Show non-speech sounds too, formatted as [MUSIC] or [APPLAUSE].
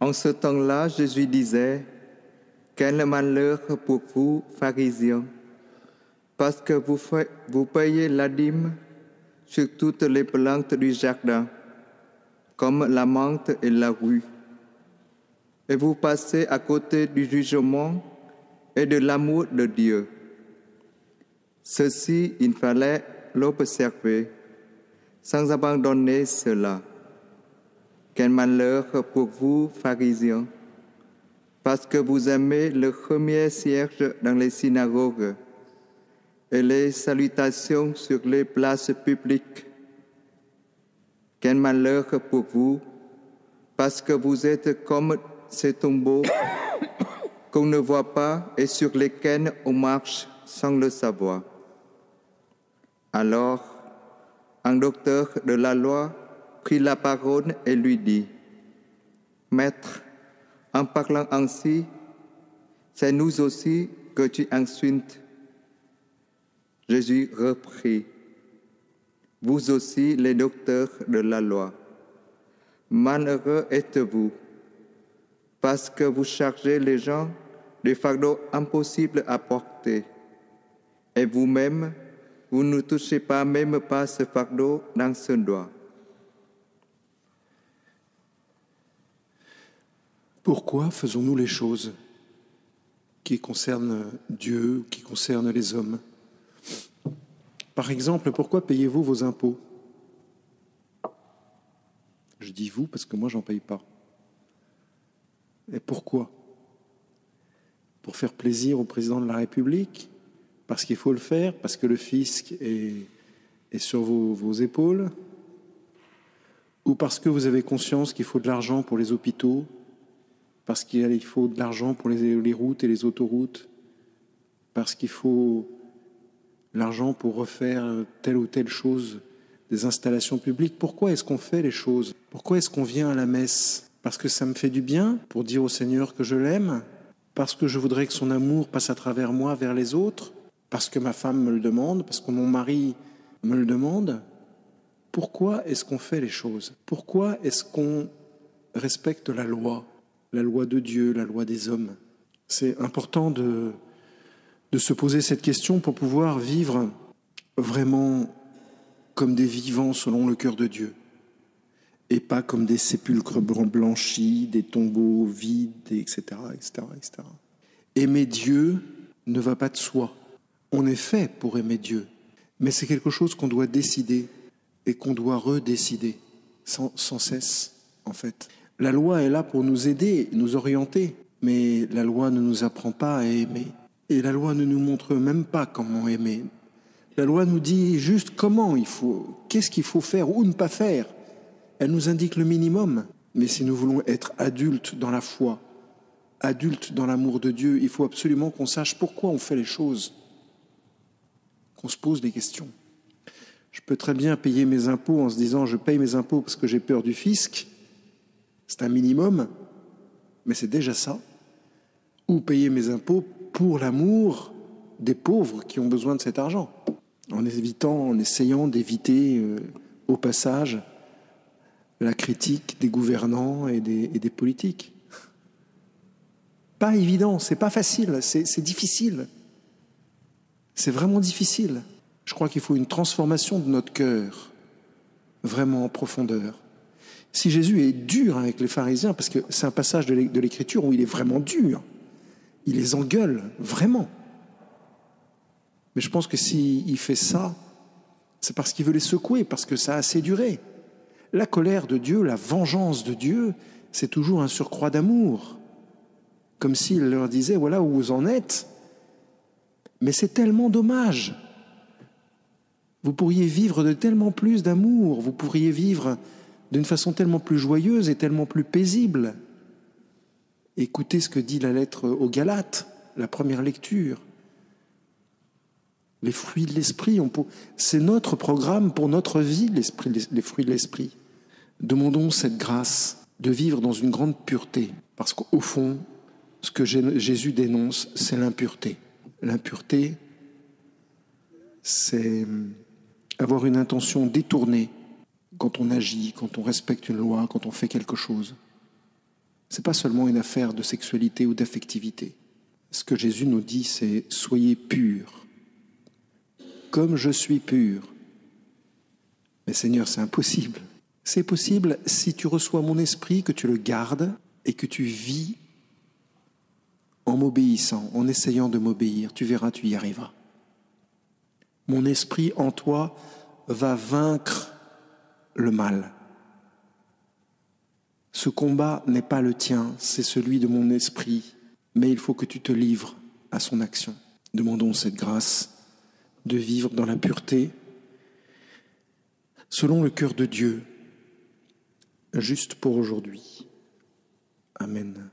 En ce temps-là, Jésus disait, Quel malheur pour vous, pharisiens, parce que vous, payez la dîme sur toutes les plantes du jardin, comme la menthe et la rue. Et vous passez à côté du jugement et de l'amour de Dieu. Ceci, il fallait l'observer sans abandonner cela. Quel malheur pour vous, pharisiens, parce que vous aimez le premier siège dans les synagogues et les salutations sur les places publiques. Quel malheur pour vous, parce que vous êtes comme ces tombeaux [COUGHS] qu'on ne voit pas et sur lesquels on marche sans le savoir. Alors, un docteur de la loi la parole et lui dit, Maître, en parlant ainsi, c'est nous aussi que tu insultes. Jésus reprit, Vous aussi les docteurs de la loi, malheureux êtes-vous, parce que vous chargez les gens des fardeaux impossibles à porter, et vous-même, vous ne touchez pas même pas ce fardeau dans ce doigt. Pourquoi faisons-nous les choses qui concernent Dieu, qui concernent les hommes? Par exemple, pourquoi payez-vous vos impôts? Je dis vous parce que moi, j'en paye pas. Et pourquoi? Pour faire plaisir au président de la République Parce qu'il faut le faire Parce que le fisc est, sur vos épaules? Ou parce que vous avez conscience qu'il faut de l'argent pour les hôpitaux? Parce qu'il faut de l'argent pour les, routes et les autoroutes, parce qu'il faut l'argent pour refaire telle ou telle chose, des installations publiques. Pourquoi est-ce qu'on fait les choses? Pourquoi est-ce qu'on vient à la messe? Parce que ça me fait du bien pour dire au Seigneur que je l'aime Parce que je voudrais que son amour passe à travers moi vers les autres Parce que ma femme me le demande Parce que mon mari me le demande. Pourquoi est-ce qu'on fait les choses? Pourquoi est-ce qu'on respecte la loi? La loi de Dieu, la loi des hommes. C'est important de, de se poser cette question pour pouvoir vivre vraiment comme des vivants selon le cœur de Dieu, et pas comme des sépulcres blanchis, des tombeaux vides, etc., etc., etc. Aimer Dieu ne va pas de soi. On est fait pour aimer Dieu, mais c'est quelque chose qu'on doit décider et qu'on doit redécider sans, sans cesse, en fait. La loi est là pour nous aider, nous orienter, mais la loi ne nous apprend pas à aimer. Et la loi ne nous montre même pas comment aimer. La loi nous dit juste comment il faut, qu'est-ce qu'il faut faire ou ne pas faire. Elle nous indique le minimum. Mais si nous voulons être adultes dans la foi, adultes dans l'amour de Dieu, il faut absolument qu'on sache pourquoi on fait les choses, qu'on se pose des questions. Je peux très bien payer mes impôts en se disant je paye mes impôts parce que j'ai peur du fisc, c'est un minimum, mais c'est déjà ça. Ou payer mes impôts pour l'amour des pauvres qui ont besoin de cet argent, en évitant, en essayant d'éviter euh, au passage la critique des gouvernants et des, et des politiques. Pas évident, c'est pas facile, c'est difficile. C'est vraiment difficile. Je crois qu'il faut une transformation de notre cœur, vraiment en profondeur si Jésus est dur avec les pharisiens, parce que c'est un passage de l'Écriture où il est vraiment dur, il les engueule, vraiment. Mais je pense que s'il fait ça, c'est parce qu'il veut les secouer, parce que ça a assez duré. La colère de Dieu, la vengeance de Dieu, c'est toujours un surcroît d'amour. Comme s'il leur disait, voilà où vous en êtes. Mais c'est tellement dommage. Vous pourriez vivre de tellement plus d'amour, vous pourriez vivre d'une façon tellement plus joyeuse et tellement plus paisible. Écoutez ce que dit la lettre aux Galates, la première lecture. Les fruits de l'esprit, c'est notre programme pour notre vie, les fruits de l'esprit. Demandons cette grâce de vivre dans une grande pureté, parce qu'au fond, ce que Jésus dénonce, c'est l'impureté. L'impureté, c'est avoir une intention détournée quand on agit, quand on respecte une loi, quand on fait quelque chose. Ce n'est pas seulement une affaire de sexualité ou d'affectivité. Ce que Jésus nous dit, c'est soyez purs, comme je suis pur. Mais Seigneur, c'est impossible. C'est possible si tu reçois mon esprit, que tu le gardes et que tu vis en m'obéissant, en essayant de m'obéir. Tu verras, tu y arriveras. Mon esprit en toi va vaincre le mal. Ce combat n'est pas le tien, c'est celui de mon esprit, mais il faut que tu te livres à son action. Demandons cette grâce de vivre dans la pureté, selon le cœur de Dieu, juste pour aujourd'hui. Amen.